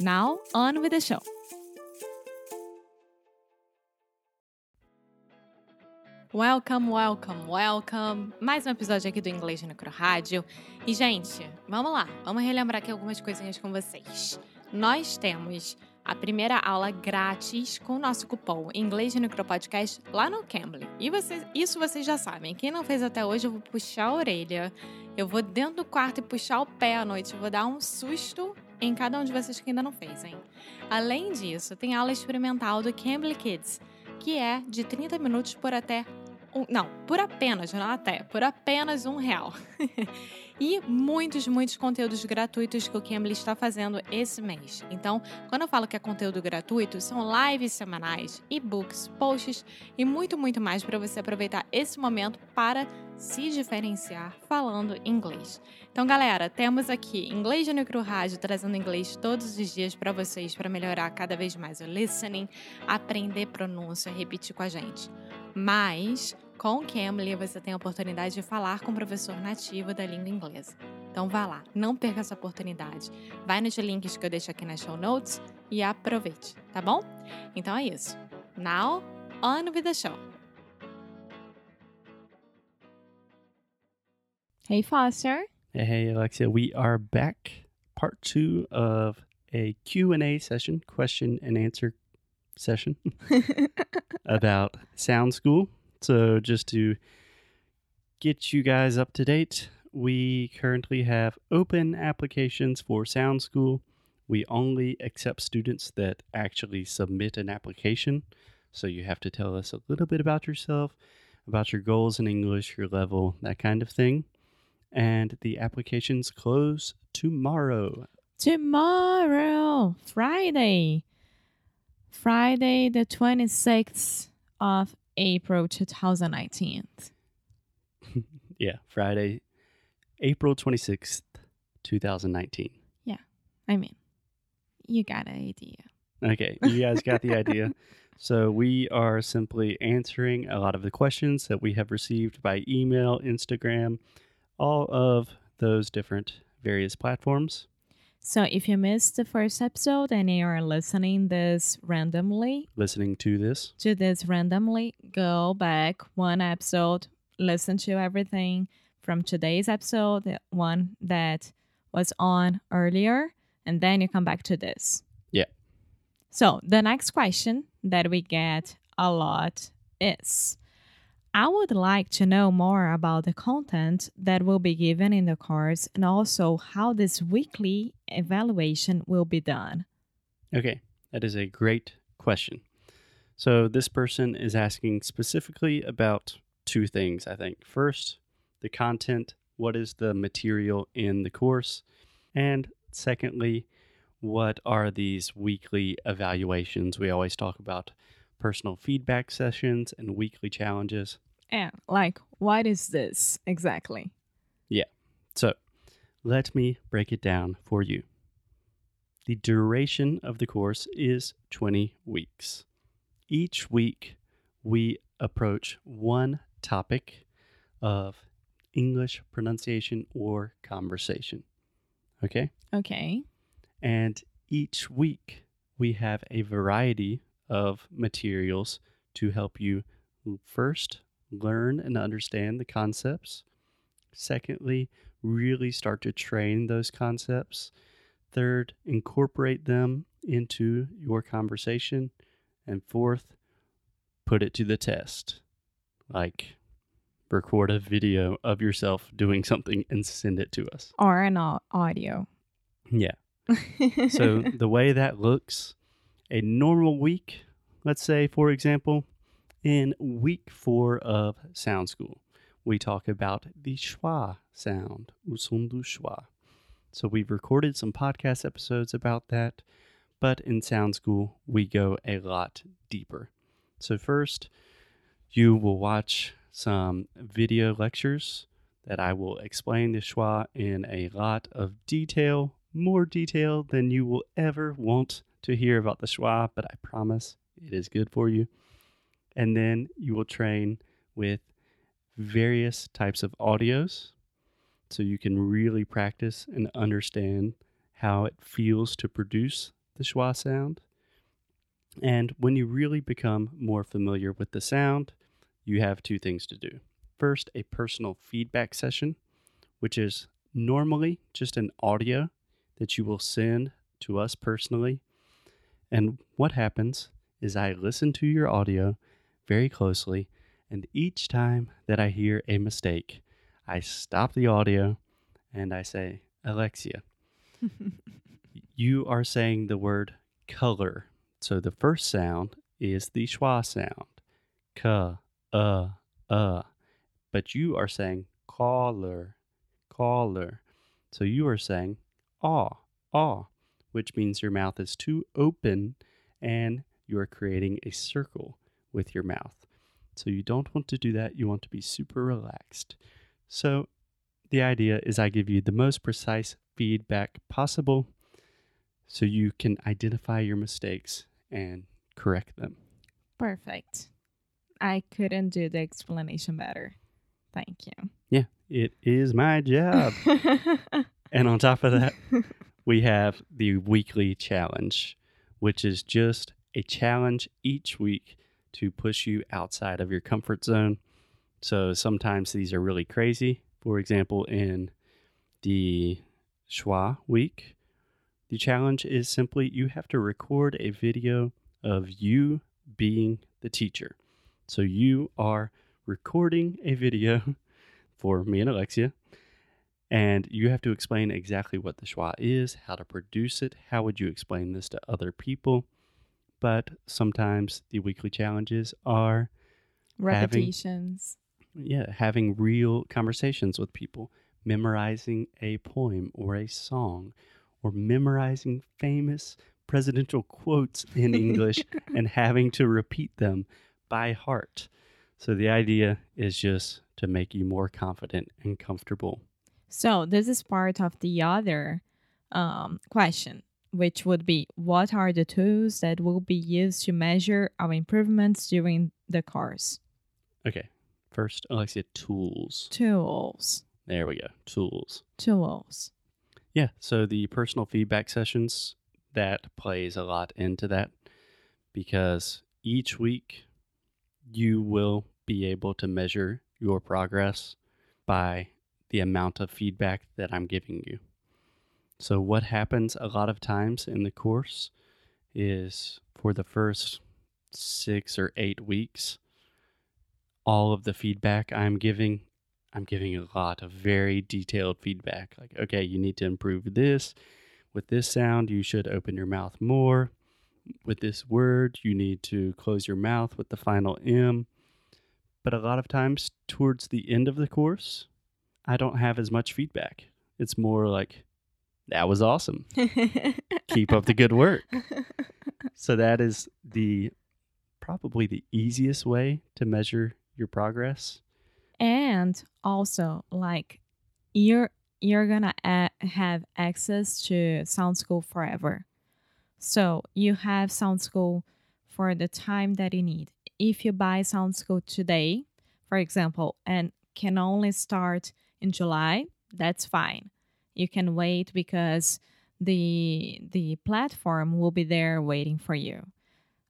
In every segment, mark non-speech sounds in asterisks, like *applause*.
Now, on with the show! Welcome, welcome, welcome! Mais um episódio aqui do Inglês no Micro Rádio. E, gente, vamos lá, vamos relembrar aqui algumas coisinhas com vocês. Nós temos a primeira aula grátis com o nosso cupom Inglês no Micro Podcast lá no Cambly. E vocês, isso vocês já sabem. Quem não fez até hoje, eu vou puxar a orelha, eu vou dentro do quarto e puxar o pé à noite, eu vou dar um susto em cada um de vocês que ainda não fez, hein? Além disso, tem aula experimental do Cambly Kids, que é de 30 minutos por até um, não, por apenas, não até, por apenas um real. *laughs* e muitos, muitos conteúdos gratuitos que o Cambly está fazendo esse mês. Então, quando eu falo que é conteúdo gratuito, são lives semanais, e-books, posts e muito, muito mais para você aproveitar esse momento para se diferenciar falando inglês. Então, galera, temos aqui Inglês de Micro Rádio trazendo inglês todos os dias para vocês para melhorar cada vez mais o listening, aprender pronúncia, repetir com a gente. Mas com o Cambly você tem a oportunidade de falar com o professor nativo da língua inglesa. Então vá lá, não perca essa oportunidade. Vai nos links que eu deixo aqui nas show notes e aproveite, tá bom? Então é isso. Now, on with the show. Hey Foster. Hey Alexia, we are back. Part 2 of a Q&A session, question and answer session *laughs* about Sound School. So, just to get you guys up to date, we currently have open applications for Sound School. We only accept students that actually submit an application. So, you have to tell us a little bit about yourself, about your goals in English, your level, that kind of thing. And the applications close tomorrow. Tomorrow, Friday. Friday, the 26th of April 2019. *laughs* yeah, Friday, April 26th, 2019. Yeah, I mean, you got an idea. Okay, you guys got the idea. *laughs* So, we are simply answering a lot of the questions that we have received by email, Instagram, all of those different various platforms. So if you missed the first episode and you are listening this randomly, listening to this, to this randomly, go back one episode, listen to everything from today's episode, the one that was on earlier, and then you come back to this. Yeah. So the next question that we get a lot is I would like to know more about the content that will be given in the course and also how this weekly evaluation will be done. Okay, that is a great question. So, this person is asking specifically about two things, I think. First, the content what is the material in the course? And secondly, what are these weekly evaluations? We always talk about personal feedback sessions and weekly challenges. And like, what is this exactly? Yeah. So let me break it down for you. The duration of the course is 20 weeks. Each week, we approach one topic of English pronunciation or conversation. Okay? Okay. And each week, we have a variety of materials to help you mm, first learn and understand the concepts. Secondly, really start to train those concepts. Third, incorporate them into your conversation. And fourth, put it to the test. Like record a video of yourself doing something and send it to us. Or an au- audio. Yeah. *laughs* So the way that looks, a normal week, let's say, for example, in week four of Sound School, we talk about the schwa sound, do schwa. So we've recorded some podcast episodes about that, but in Sound School, we go a lot deeper. So first, you will watch some video lectures that I will explain the schwa in a lot of detail, more detail than you will ever want to hear about the schwa, but I promise it is good for you. And then you will train with various types of audios so you can really practice and understand how it feels to produce the schwa sound. And when you really become more familiar with the sound, you have two things to do. First, a personal feedback session, which is normally just an audio that you will send to us personally. And what happens is I listen to your audio very closely, and each time that I hear a mistake, I stop the audio and I say, Alexia, *laughs* you are saying the word color. So the first sound is the schwa sound. Ka, uh, uh. But you are saying collar, collar. So you are saying ah, aw, which means your mouth is too open and you are creating a circle with your mouth. So you don't want to do that. You want to be super relaxed. So the idea is I give you the most precise feedback possible so you can identify your mistakes and correct them. Perfect. I couldn't do the explanation better. Thank you. Yeah, it is my job. *laughs* and on top of that, we have the weekly challenge, which is just a challenge each week to push you outside of your comfort zone. So sometimes these are really crazy. For example, in the Schwa week, the challenge is simply you have to record a video of you being the teacher. So you are recording a video *laughs* for me and Alexia, and you have to explain exactly what the schwa is, how to produce it, how would you explain this to other people. But sometimes the weekly challenges are Repetitions. yeah, having real conversations with people, memorizing a poem or a song, or memorizing famous presidential quotes in English *laughs* and having to repeat them by heart. So the idea is just to make you more confident and comfortable. So this is part of the other um, question, which would be what are the tools that will be used to measure our improvements during the course? Okay. First, Alexia, tools. Tools. There we go. Tools. Tools. Yeah. So the personal feedback sessions, that plays a lot into that because each week you will be able to measure your progress by the amount of feedback that I'm giving you. So, what happens a lot of times in the course is for the first six or eight weeks, all of the feedback I'm giving, I'm giving a lot of very detailed feedback. Like, okay, you need to improve this. With this sound, you should open your mouth more. With this word, you need to close your mouth with the final M. But a lot of times, towards the end of the course, I don't have as much feedback. It's more like, that was awesome. *laughs* Keep up the good work. *laughs* So, that is the probably the easiest way to measure your progress. and also like you're you're gonna a- have access to sound school forever so you have sound school for the time that you need if you buy sound school today for example and can only start in july that's fine. You can wait because the the platform will be there waiting for you.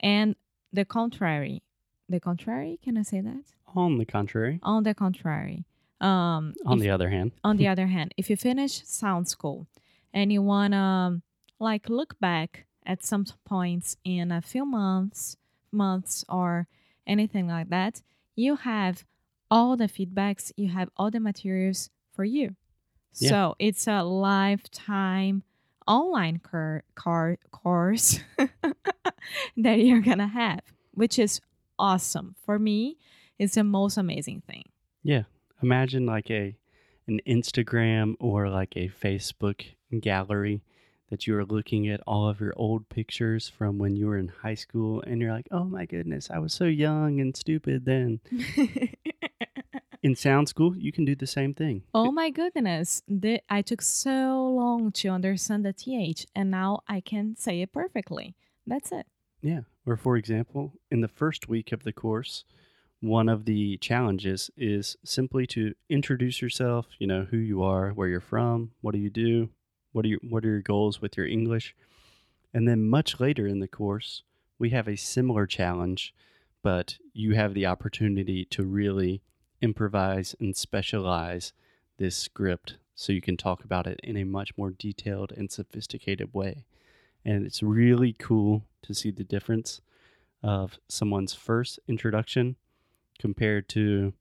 And the contrary the contrary can i say that? On the contrary, on the contrary, um, on if- the other hand, on the *laughs* other hand, if you finish sound school and you wanna like look back at some points in a few months, months or anything like that, you have all the feedbacks, you have all the materials for you. Yeah. So it's a lifetime online cur- car- course *laughs* that you're gonna have, which is awesome. For me, it's the most amazing thing. Yeah. Imagine like a an Instagram or like a Facebook gallery that you are looking at all of your old pictures from when you were in high school and you're like, "Oh my goodness, I was so young and stupid then." *laughs* In sound school, you can do the same thing. oh my goodness, the, I took so long to understand the th, and now I can say it perfectly. That's it. Yeah. Or for example, in the first week of the course, one of the challenges is simply to introduce yourself, you know, who you are, where you're from, what do you do, what are your what are your goals with your English? And then much later in the course, we have a similar challenge, but you have the opportunity to really improvise and specialize this script so you can talk about it in a much more detailed and sophisticated way. And it's really cool to see the difference of someone's first introduction compared to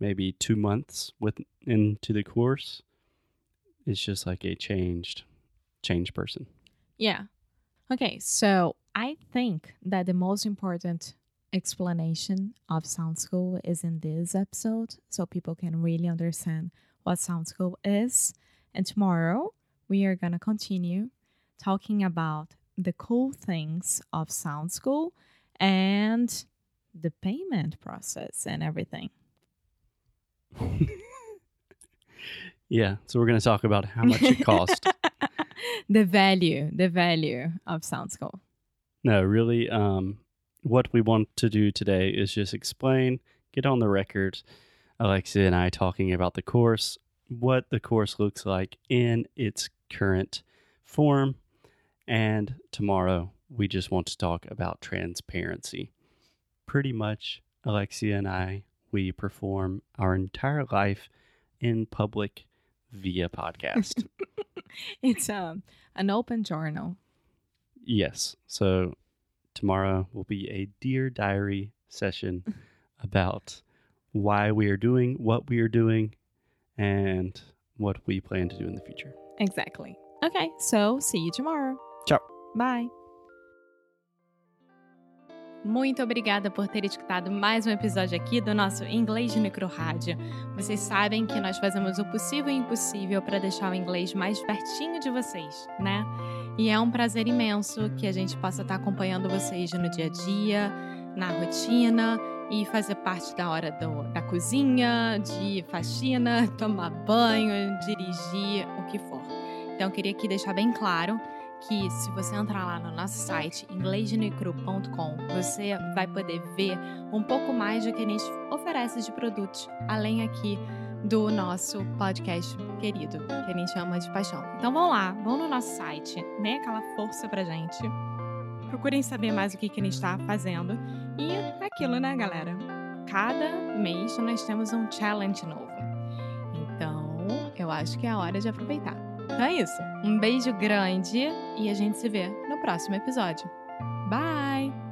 maybe two months with into the course. It's just like a changed changed person. Yeah. Okay, so I think that the most important explanation of Sound School is in this episode, so people can really understand what Sound School is. And tomorrow we are going to continue talking about the cool things of Sound School and the payment process and everything. *laughs* Yeah, so we're going to talk about how much it *laughs* cost. the value, the value of Sound School. no, really um what we want to do today is just explain, get on the record Alexia and I talking about the course, what the course looks like in its current form, and tomorrow we just want to talk about transparency. Pretty much Alexia and I we perform our entire life in public via podcast. *laughs* It's um, an open journal. yes. So tomorrow will be a dear diary session *laughs* about why we are doing what we are doing and what we plan to do in the future. Exactly. Okay, so see you tomorrow. Ciao. Bye. Muito obrigada por ter escutado mais um episódio aqui do nosso Inglês de Micro Rádio. Vocês sabem que nós fazemos o possível e impossível para deixar o inglês mais pertinho de vocês, né? E é um prazer imenso que a gente possa estar acompanhando vocês no dia a dia, na rotina e fazer parte da hora do- da cozinha, de faxina, *laughs* tomar banho, dirigir, o que for. Então, eu queria aqui deixar bem claro que se você entrar lá no nosso site inglesdenecru.com, você vai poder ver um pouco mais do que a gente oferece de produtos, além aqui do nosso podcast querido, que a gente chama de paixão. Então vão lá, vão no nosso site, né? Aquela força pra gente. Procurem saber mais o que, que a gente está fazendo. E aquilo, né, galera? Cada mês nós temos um challenge novo. Então, eu acho que é a hora de aproveitar. Então é isso. Um beijo grande e a gente se vê no próximo episódio. Bye!